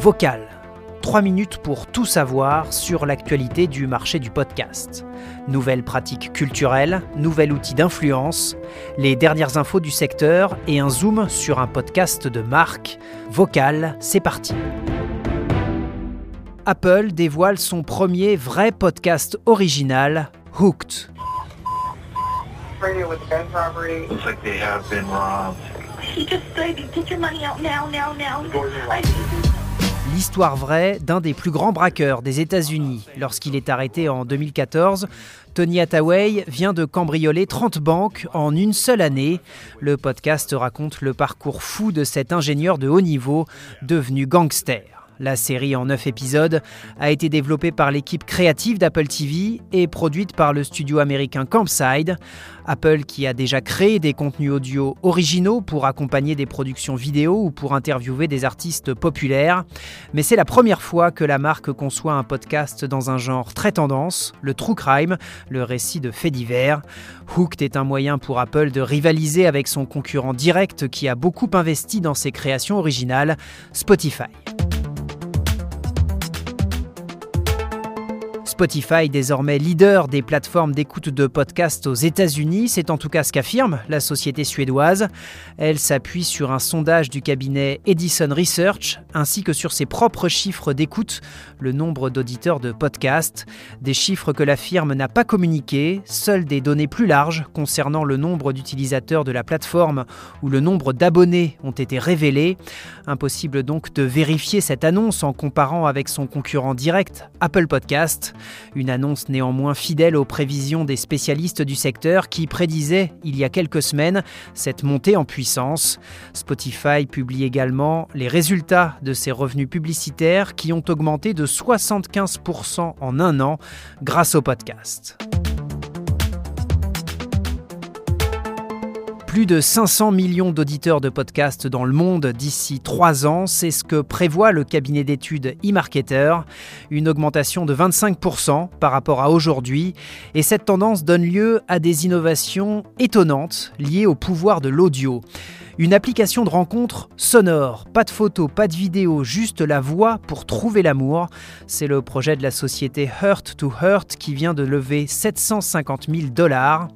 Vocal. 3 minutes pour tout savoir sur l'actualité du marché du podcast. Nouvelles pratiques culturelles, nouvel outil d'influence, les dernières infos du secteur et un zoom sur un podcast de marque. Vocal, c'est parti. Apple dévoile son premier vrai podcast original, Hooked. L'histoire vraie d'un des plus grands braqueurs des États-Unis. Lorsqu'il est arrêté en 2014, Tony Hathaway vient de cambrioler 30 banques en une seule année. Le podcast raconte le parcours fou de cet ingénieur de haut niveau devenu gangster. La série en 9 épisodes a été développée par l'équipe créative d'Apple TV et produite par le studio américain Campside. Apple qui a déjà créé des contenus audio originaux pour accompagner des productions vidéo ou pour interviewer des artistes populaires. Mais c'est la première fois que la marque conçoit un podcast dans un genre très tendance, le true crime, le récit de faits divers. Hooked est un moyen pour Apple de rivaliser avec son concurrent direct qui a beaucoup investi dans ses créations originales, Spotify. Spotify, désormais leader des plateformes d'écoute de podcasts aux États-Unis, c'est en tout cas ce qu'affirme la société suédoise. Elle s'appuie sur un sondage du cabinet Edison Research ainsi que sur ses propres chiffres d'écoute, le nombre d'auditeurs de podcasts, des chiffres que la firme n'a pas communiqués, seules des données plus larges concernant le nombre d'utilisateurs de la plateforme ou le nombre d'abonnés ont été révélées. Impossible donc de vérifier cette annonce en comparant avec son concurrent direct, Apple Podcast. Une annonce néanmoins fidèle aux prévisions des spécialistes du secteur qui prédisaient il y a quelques semaines cette montée en puissance. Spotify publie également les résultats de ses revenus publicitaires qui ont augmenté de 75% en un an grâce au podcast. Plus de 500 millions d'auditeurs de podcasts dans le monde d'ici 3 ans, c'est ce que prévoit le cabinet d'études eMarketer, une augmentation de 25% par rapport à aujourd'hui, et cette tendance donne lieu à des innovations étonnantes liées au pouvoir de l'audio. Une application de rencontre sonore, pas de photos, pas de vidéo, juste la voix pour trouver l'amour. C'est le projet de la société Heart to Heart qui vient de lever 750 000 dollars.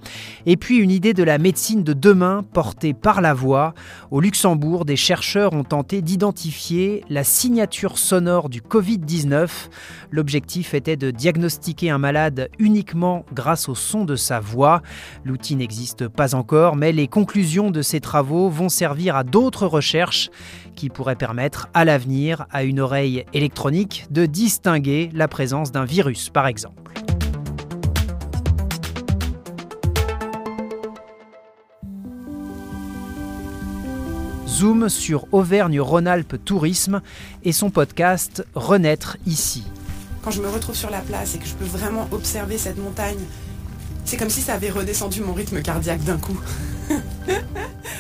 Et puis une idée de la médecine de demain portée par la voix. Au Luxembourg, des chercheurs ont tenté d'identifier la signature sonore du Covid-19. L'objectif était de diagnostiquer un malade uniquement grâce au son de sa voix. L'outil n'existe pas encore, mais les conclusions de ces travaux vont servir à d'autres recherches qui pourraient permettre à l'avenir à une oreille électronique de distinguer la présence d'un virus, par exemple. Zoom sur Auvergne-Rhône-Alpes Tourisme et son podcast Renaître ici. Quand je me retrouve sur la place et que je peux vraiment observer cette montagne, c'est comme si ça avait redescendu mon rythme cardiaque d'un coup.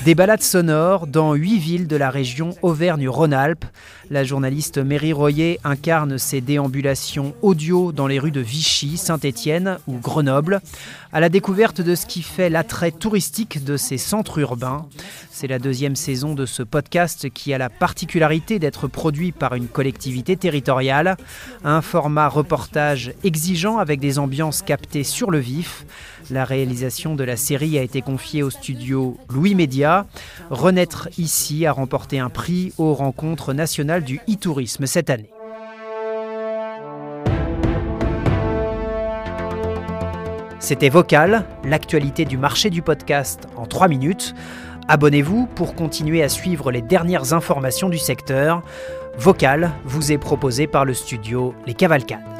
Des balades sonores dans huit villes de la région Auvergne-Rhône-Alpes. La journaliste Mary Royer incarne ces déambulations audio dans les rues de Vichy, Saint-Étienne ou Grenoble, à la découverte de ce qui fait l'attrait touristique de ces centres urbains. C'est la deuxième saison de ce podcast qui a la particularité d'être produit par une collectivité territoriale. Un format reportage exigeant avec des ambiances captées sur le vif. La réalisation de la série a été confiée au studio Louis Média. Renaître ici a remporté un prix aux rencontres nationales du e-tourisme cette année. C'était Vocal, l'actualité du marché du podcast en 3 minutes. Abonnez-vous pour continuer à suivre les dernières informations du secteur. Vocal vous est proposé par le studio Les Cavalcades.